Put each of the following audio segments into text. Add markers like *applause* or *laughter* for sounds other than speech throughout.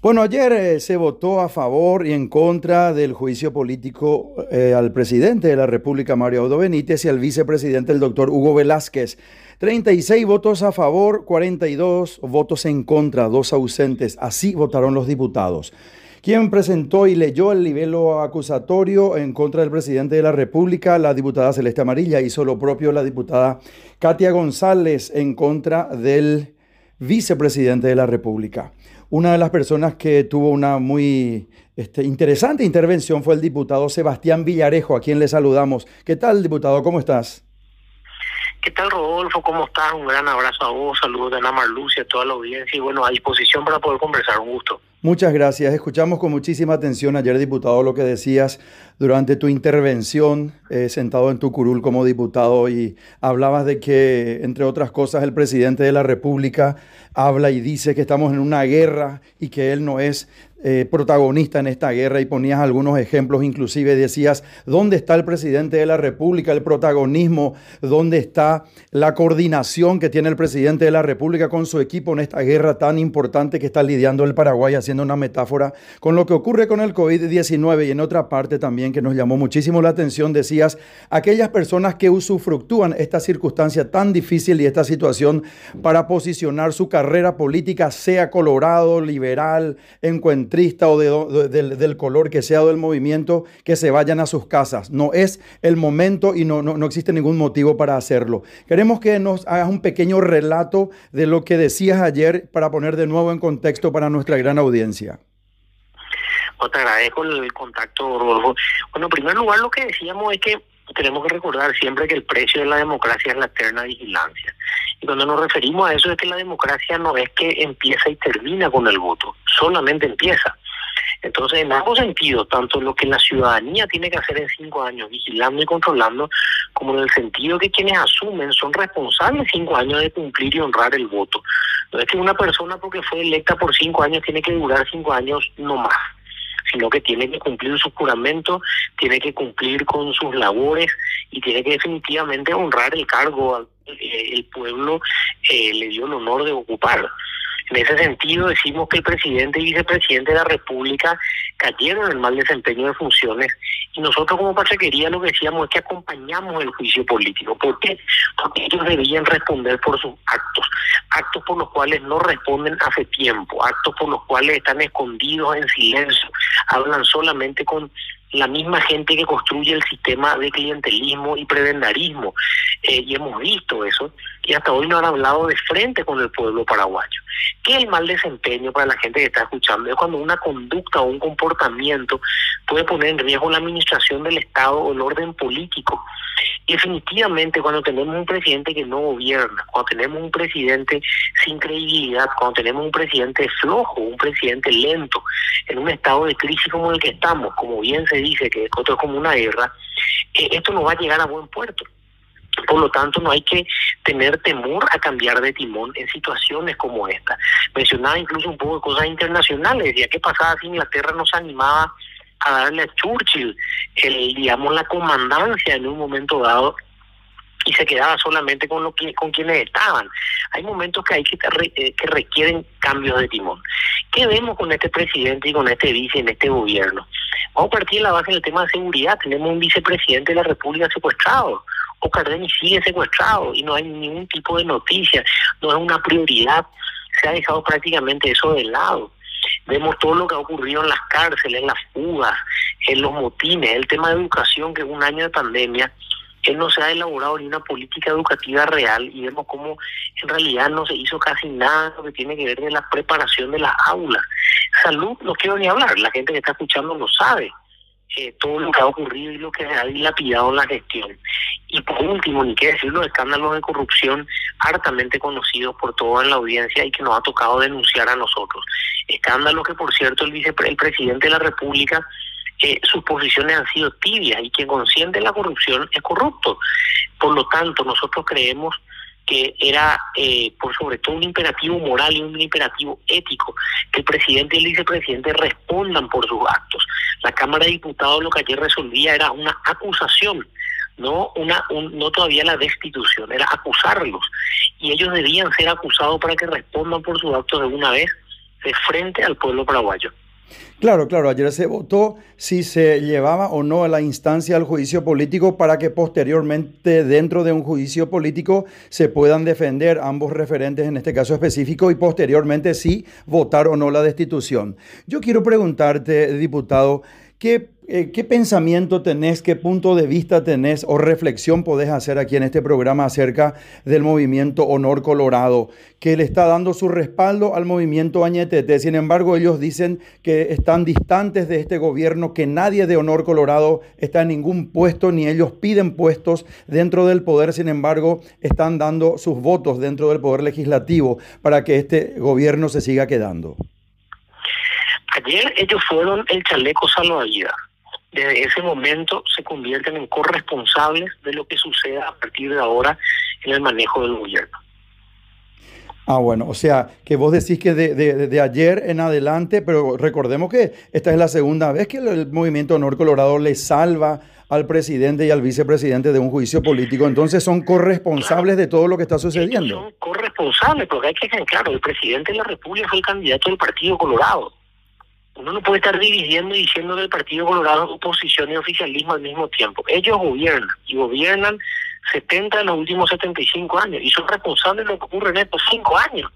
Bueno, ayer eh, se votó a favor y en contra del juicio político eh, al presidente de la República, Mario Audo Benítez, y al vicepresidente, el doctor Hugo Velázquez. 36 votos a favor, 42 votos en contra, dos ausentes. Así votaron los diputados. Quien presentó y leyó el libelo acusatorio en contra del presidente de la República, la diputada Celeste Amarilla, hizo lo propio la diputada Katia González en contra del vicepresidente de la República. Una de las personas que tuvo una muy este, interesante intervención fue el diputado Sebastián Villarejo, a quien le saludamos. ¿Qué tal, diputado? ¿Cómo estás? ¿Qué tal, Rodolfo? ¿Cómo estás? Un gran abrazo a vos, saludos de Ana Marlucia, a toda la audiencia y bueno, a disposición para poder conversar. Un gusto. Muchas gracias. Escuchamos con muchísima atención ayer, diputado, lo que decías durante tu intervención eh, sentado en tu curul como diputado y hablabas de que, entre otras cosas, el presidente de la República habla y dice que estamos en una guerra y que él no es eh, protagonista en esta guerra y ponías algunos ejemplos, inclusive decías, ¿dónde está el presidente de la República, el protagonismo? ¿Dónde está la coordinación que tiene el presidente de la República con su equipo en esta guerra tan importante que está lidiando el Paraguay, haciendo una metáfora con lo que ocurre con el COVID-19 y en otra parte también que nos llamó muchísimo la atención, decías, aquellas personas que usufructúan esta circunstancia tan difícil y esta situación para posicionar su carrera política, sea colorado, liberal, encuentro trista o del color que sea del movimiento, que se vayan a sus casas. No es el momento y no, no, existe ningún motivo para hacerlo. Queremos que nos hagas un pequeño relato de lo que decías ayer para poner de nuevo en contexto para nuestra gran audiencia. Pues te agradezco el contacto, Rodolfo. Bueno, en primer lugar, lo que decíamos es que tenemos que recordar siempre que el precio de la democracia es la eterna vigilancia. Y cuando nos referimos a eso es que la democracia no es que empieza y termina con el voto, solamente empieza. Entonces, en ambos sentidos, tanto lo que la ciudadanía tiene que hacer en cinco años, vigilando y controlando, como en el sentido que quienes asumen son responsables cinco años de cumplir y honrar el voto. No es que una persona porque fue electa por cinco años tiene que durar cinco años no más sino que tiene que cumplir su juramento, tiene que cumplir con sus labores y tiene que definitivamente honrar el cargo al eh, el pueblo eh, le dio el honor de ocupar. En ese sentido, decimos que el presidente y vicepresidente de la República cayeron en mal desempeño de funciones y nosotros como Pachequería lo que decíamos es que acompañamos el juicio político. ¿Por qué? Porque ellos debían responder por sus actos, actos por los cuales no responden hace tiempo, actos por los cuales están escondidos en silencio, hablan solamente con la misma gente que construye el sistema de clientelismo y prebendarismo. Eh, y hemos visto eso, y hasta hoy no han hablado de frente con el pueblo paraguayo. ¿Qué es el mal desempeño para la gente que está escuchando? Es cuando una conducta o un comportamiento puede poner en riesgo la administración del Estado o el orden político. definitivamente cuando tenemos un presidente que no gobierna, cuando tenemos un presidente sin credibilidad, cuando tenemos un presidente flojo, un presidente lento, en un estado de crisis como el que estamos, como bien se dice que esto es como una guerra, esto no va a llegar a buen puerto. Por lo tanto, no hay que tener temor a cambiar de timón en situaciones como esta. Mencionaba incluso un poco de cosas internacionales. Decía, ¿qué pasaba si Inglaterra nos animaba a darle a Churchill, el, digamos, la comandancia en un momento dado y se quedaba solamente con lo que con quienes estaban. Hay momentos que hay que, eh, que requieren cambios de timón. ¿Qué vemos con este presidente y con este vice en este gobierno? Vamos a partir de la base del tema de seguridad. Tenemos un vicepresidente de la República secuestrado. O Cardeni sigue secuestrado y no hay ningún tipo de noticia, no es una prioridad. Se ha dejado prácticamente eso de lado. Vemos todo lo que ha ocurrido en las cárceles, en las fugas, en los motines, el tema de educación, que es un año de pandemia, que no se ha elaborado ni una política educativa real y vemos cómo en realidad no se hizo casi nada que tiene que ver de la preparación de las aulas. Salud, no quiero ni hablar, la gente que está escuchando lo sabe. Eh, todo lo que ha ocurrido y lo que ha dilapidado la gestión. Y por último, ni qué decir los escándalos de corrupción hartamente conocidos por toda la audiencia y que nos ha tocado denunciar a nosotros. Escándalos que, por cierto, el, vice, el presidente de la República eh, sus posiciones han sido tibias y quien consiente la corrupción es corrupto. Por lo tanto, nosotros creemos que era eh, por sobre todo un imperativo moral y un imperativo ético que el presidente y el vicepresidente respondan por sus actos. La Cámara de Diputados lo que ayer resolvía era una acusación, no una no todavía la destitución, era acusarlos y ellos debían ser acusados para que respondan por sus actos de una vez de frente al pueblo paraguayo. Claro, claro, ayer se votó si se llevaba o no a la instancia al juicio político para que posteriormente dentro de un juicio político se puedan defender ambos referentes en este caso específico y posteriormente sí votar o no la destitución. Yo quiero preguntarte, diputado, ¿Qué, eh, ¿Qué, pensamiento tenés, qué punto de vista tenés o reflexión podés hacer aquí en este programa acerca del movimiento Honor Colorado, que le está dando su respaldo al movimiento Añetete? Sin embargo, ellos dicen que están distantes de este gobierno, que nadie de Honor Colorado está en ningún puesto, ni ellos piden puestos dentro del poder. Sin embargo, están dando sus votos dentro del poder legislativo para que este gobierno se siga quedando. Ayer ellos fueron el chaleco salvavidas. Desde ese momento se convierten en corresponsables de lo que suceda a partir de ahora en el manejo del gobierno. Ah, bueno, o sea, que vos decís que de, ayer en adelante, pero recordemos que esta es la segunda vez que el, movimiento Honor Colorado le salva al presidente y al vicepresidente de un juicio político, entonces son corresponsables de todo lo que está sucediendo. son corresponsables, porque hay que tener claro, el presidente de la República fue el candidato del Partido Colorado. Uno no puede estar dividiendo y diciendo del Partido Colorado oposición y oficialismo al mismo tiempo. Ellos gobiernan y gobiernan 70 en los últimos 75 años y son responsables de lo que ocurre en estos 5 años.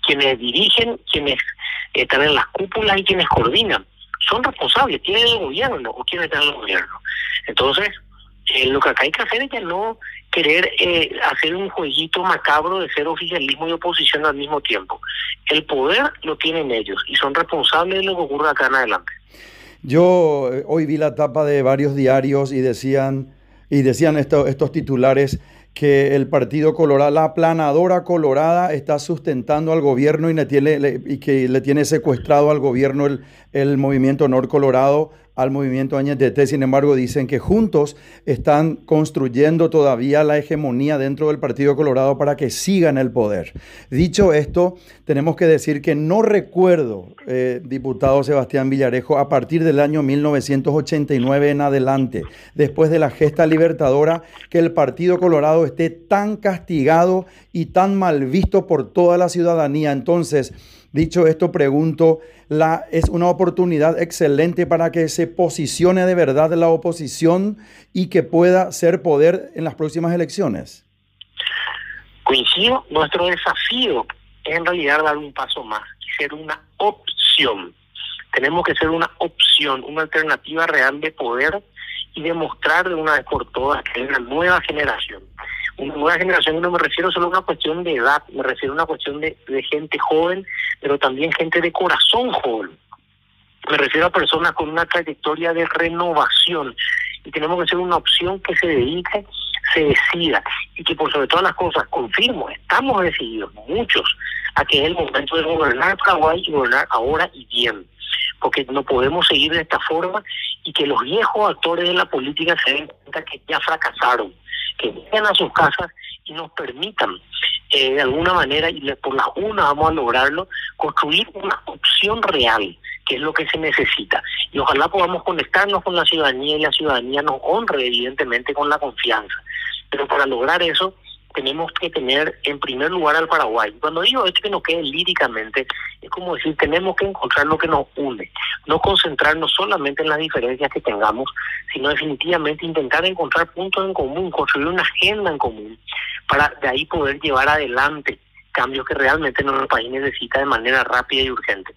Quienes dirigen, quienes están en las cúpulas y quienes coordinan. Son responsables, tienen el gobierno o quienes están en el gobierno. Entonces, eh, lo que acá hay que hacer es que no querer eh, hacer un jueguito macabro de ser oficialismo y oposición al mismo tiempo. El poder lo tienen ellos y son responsables de lo que ocurre acá en adelante. Yo eh, hoy vi la tapa de varios diarios y decían, y decían estos titulares que el Partido Colorado, la planadora colorada está sustentando al gobierno y, le tiene, y que le tiene secuestrado al gobierno el, el movimiento Nor Colorado al movimiento Añetete. Sin embargo, dicen que juntos están construyendo todavía la hegemonía dentro del Partido Colorado para que sigan el poder. Dicho esto, tenemos que decir que no recuerdo, eh, diputado Sebastián Villarejo, a partir del año 1989 en adelante, después de la gesta libertadora, que el Partido Colorado esté tan castigado y tan mal visto por toda la ciudadanía. Entonces, Dicho esto, pregunto, la, ¿es una oportunidad excelente para que se posicione de verdad la oposición y que pueda ser poder en las próximas elecciones? Coincido, nuestro desafío es en realidad dar un paso más ser una opción. Tenemos que ser una opción, una alternativa real de poder y demostrar de una vez por todas que hay una nueva generación nueva generación, no me refiero solo a una cuestión de edad, me refiero a una cuestión de, gente joven, pero también gente de corazón joven. Me refiero a personas con una trayectoria de renovación y tenemos que ser una opción que se dedique, se decida y que por sobre todas las cosas, confirmo, estamos decididos, muchos, a que es el momento de gobernar Paraguay y gobernar ahora y bien porque no podemos seguir de esta forma y que los viejos actores de la política se den cuenta que ya fracasaron, que vayan a sus casas y nos permitan eh, de alguna manera, y por la una vamos a lograrlo, construir una opción real, que es lo que se necesita. Y ojalá podamos conectarnos con la ciudadanía y la ciudadanía nos honre evidentemente con la confianza. Pero para lograr eso tenemos que tener en primer lugar al Paraguay. Cuando digo esto que no quede líricamente, es como decir, tenemos que encontrar lo que nos une, no concentrarnos solamente en las diferencias que tengamos, sino definitivamente intentar encontrar puntos en común, construir una agenda en común, para de ahí poder llevar adelante cambios que realmente nuestro país necesita de manera rápida y urgente.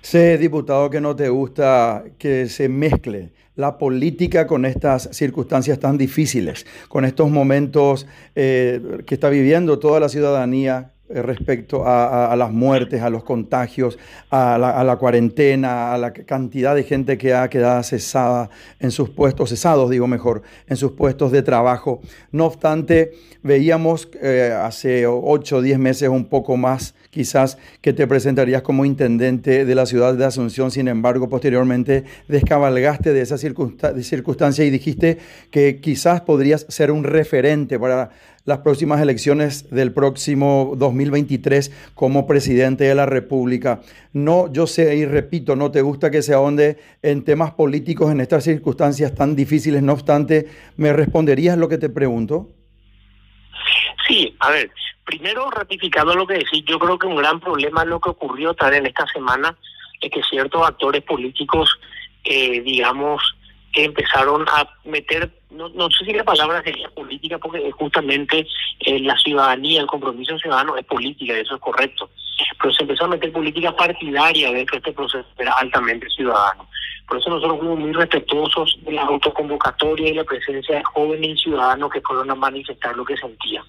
Sé, diputado, que no te gusta que se mezcle la política con estas circunstancias tan difíciles, con estos momentos eh, que está viviendo toda la ciudadanía eh, respecto a, las muertes, a los contagios, a la, cuarentena, a la cantidad de gente que ha quedado cesada en sus puestos, cesados digo mejor, en sus puestos de trabajo. No obstante, veíamos eh, hace ocho o diez meses un poco más quizás que te presentarías como intendente de la ciudad de Asunción, sin embargo, posteriormente descabalgaste de esa circunstancia y dijiste que quizás podrías ser un referente para las próximas elecciones del próximo 2023 como presidente de la República. No, yo sé y repito, no te gusta que se ahonde en temas políticos en estas circunstancias tan difíciles, no obstante, ¿me responderías lo que te pregunto? Sí, a ver, primero, ratificando lo que decís, yo creo que un gran problema lo que ocurrió también en esta semana es que ciertos actores políticos, eh, digamos, que empezaron a meter, no, no sé si la palabra sería política, porque justamente eh, la ciudadanía, el compromiso ciudadano es política, eso es correcto, pero se empezó a meter política partidaria dentro de este proceso, era altamente ciudadano. Por eso nosotros fuimos muy respetuosos de la autoconvocatoria y la presencia de jóvenes y ciudadanos que fueron a manifestar lo que sentían.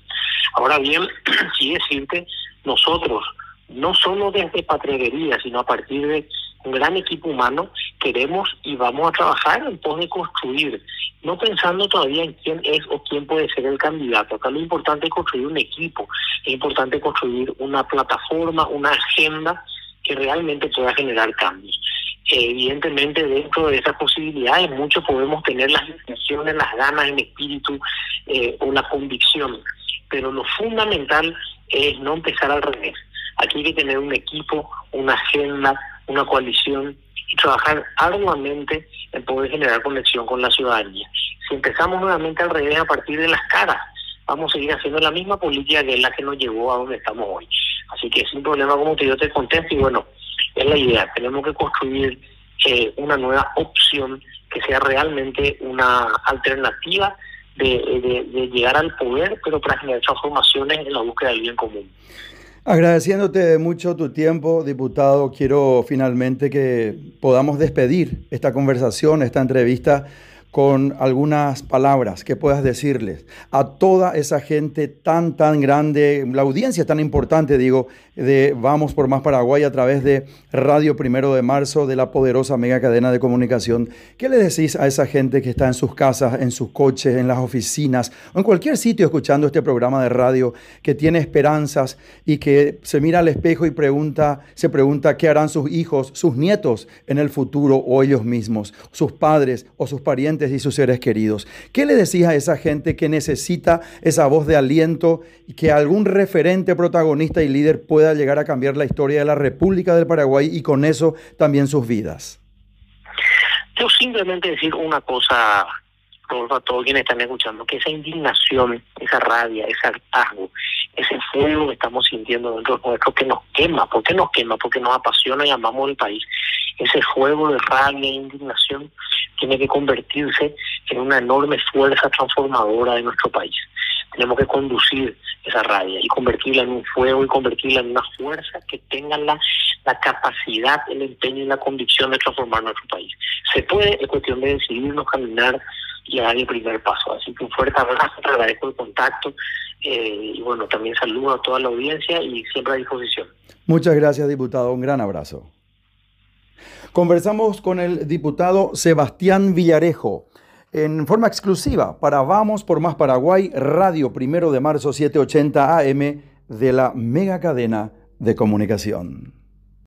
Ahora bien, *clears throat* sí decirte, nosotros, no solo desde Patreguería, sino a partir de un gran equipo humano, queremos y vamos a trabajar en pos de construir, no pensando todavía en quién es o quién puede ser el candidato. Acá lo importante es construir un equipo, es importante construir una plataforma, una agenda que realmente pueda generar cambios. evidentemente dentro de esas posibilidades muchos podemos tener las intenciones, las ganas, el espíritu eh, o la convicción, pero lo fundamental es no empezar al revés. Aquí hay que tener un equipo, una agenda, una coalición y trabajar arduamente en poder generar conexión con la ciudadanía. Si empezamos nuevamente al revés a partir de las caras, vamos a seguir haciendo la misma política que es la que nos llevó a donde estamos hoy. Así que sin problema, como te, yo te contesto, y bueno, es la idea. Tenemos que construir eh, una nueva opción que sea realmente una alternativa de, de, llegar al poder, pero para generar transformaciones en la búsqueda del bien común. Agradeciéndote mucho tu tiempo, diputado, quiero finalmente que podamos despedir esta conversación, esta entrevista con algunas palabras que puedas decirles a toda esa gente tan, tan grande, la audiencia tan importante, digo, de Vamos por Más Paraguay a través de Radio Primero de Marzo, de la poderosa mega cadena de comunicación. ¿Qué le decís a esa gente que está en sus casas, en sus coches, en las oficinas o en cualquier sitio escuchando este programa de radio, que tiene esperanzas y que se mira al espejo y pregunta, se pregunta qué harán sus hijos, sus nietos en el futuro o ellos mismos, sus padres o sus parientes? Y sus seres queridos. ¿Qué le decís a esa gente que necesita esa voz de aliento y que algún referente, protagonista y líder pueda llegar a cambiar la historia de la República del Paraguay y con eso también sus vidas? Yo simplemente decir una cosa, Rodolfo, a todos quienes están escuchando, que esa indignación, esa rabia, ese hartazgo, ese fuego que estamos sintiendo dentro de nosotros que nos quema. ¿Por qué nos quema? Porque nos apasiona y amamos el país. Ese fuego de rabia e indignación tiene que convertirse en una enorme fuerza transformadora de nuestro país. Tenemos que conducir esa rabia y convertirla en un fuego y convertirla en una fuerza que tenga la, capacidad, el empeño y la convicción de transformar nuestro país. Se puede, es cuestión de decidirnos caminar y dar el primer paso. Así que un fuerte abrazo, te agradezco el contacto eh, y bueno, también saludo a toda la audiencia y siempre a disposición. Muchas gracias, diputado. Un gran abrazo. Conversamos con el diputado Sebastián Villarejo en forma exclusiva para Vamos por Más Paraguay, Radio Primero de Marzo 780 AM de la mega cadena de comunicación.